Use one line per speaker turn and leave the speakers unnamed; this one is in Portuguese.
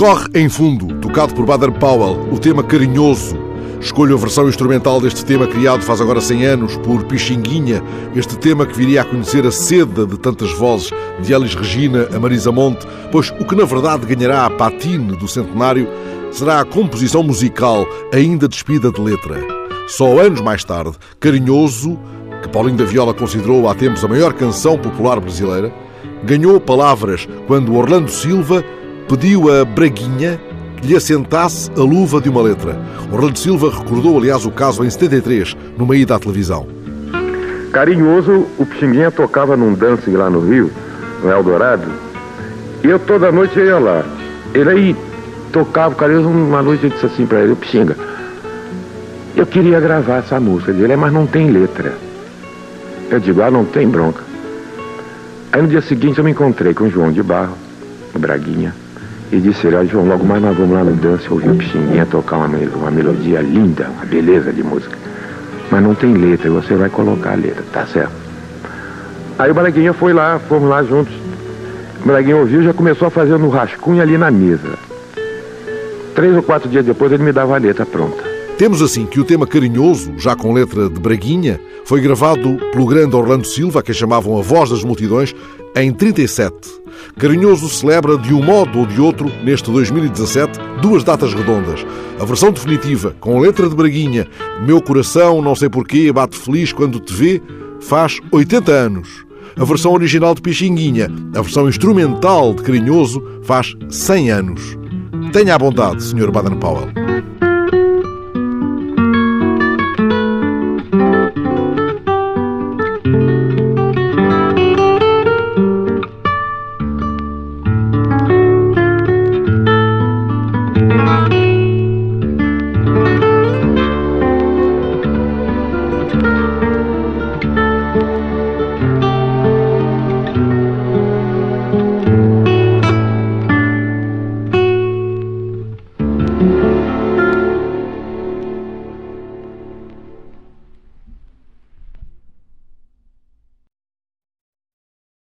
Morre em fundo, tocado por Baden Powell, o tema carinhoso. Escolho a versão instrumental deste tema criado faz agora 100 anos por Pixinguinha, este tema que viria a conhecer a seda de tantas vozes, de Elis Regina a Marisa Monte, pois o que na verdade ganhará a patine do centenário será a composição musical ainda despida de letra. Só anos mais tarde, Carinhoso, que Paulinho da Viola considerou há tempos a maior canção popular brasileira, ganhou palavras quando Orlando Silva pediu a Braguinha que lhe assentasse a luva de uma letra. Orlando Silva recordou, aliás, o caso em 73, numa ida à televisão.
Carinhoso, o Pixinguinha tocava num dancing lá no Rio, no Eldorado, e eu toda noite ia lá. Ele aí tocava, carinhoso, uma noite eu disse assim pra ele, Pixinga, eu queria gravar essa música. Ele, mas não tem letra. Eu digo, ah, não tem bronca. Aí no dia seguinte eu me encontrei com o João de Barro, Braguinha, e disse ele, João, logo mais nós vamos lá no dance ouvir o Pixinguinha tocar uma, uma melodia linda, uma beleza de música. Mas não tem letra, você vai colocar a letra, tá certo? Aí o Braguinha foi lá, fomos lá juntos. O Braguinha ouviu já começou a fazer no rascunho ali na mesa. Três ou quatro dias depois ele me dava a letra pronta.
Temos assim que o tema Carinhoso, já com letra de Braguinha, foi gravado pelo grande Orlando Silva, que chamavam a voz das multidões, em 37. Carinhoso celebra de um modo ou de outro, neste 2017, duas datas redondas. A versão definitiva, com letra de Braguinha, Meu coração, não sei porquê, bate feliz quando te vê, faz 80 anos. A versão original de Pixinguinha, a versão instrumental de Carinhoso, faz 100 anos. Tenha a bondade, Sr. Baden-Powell.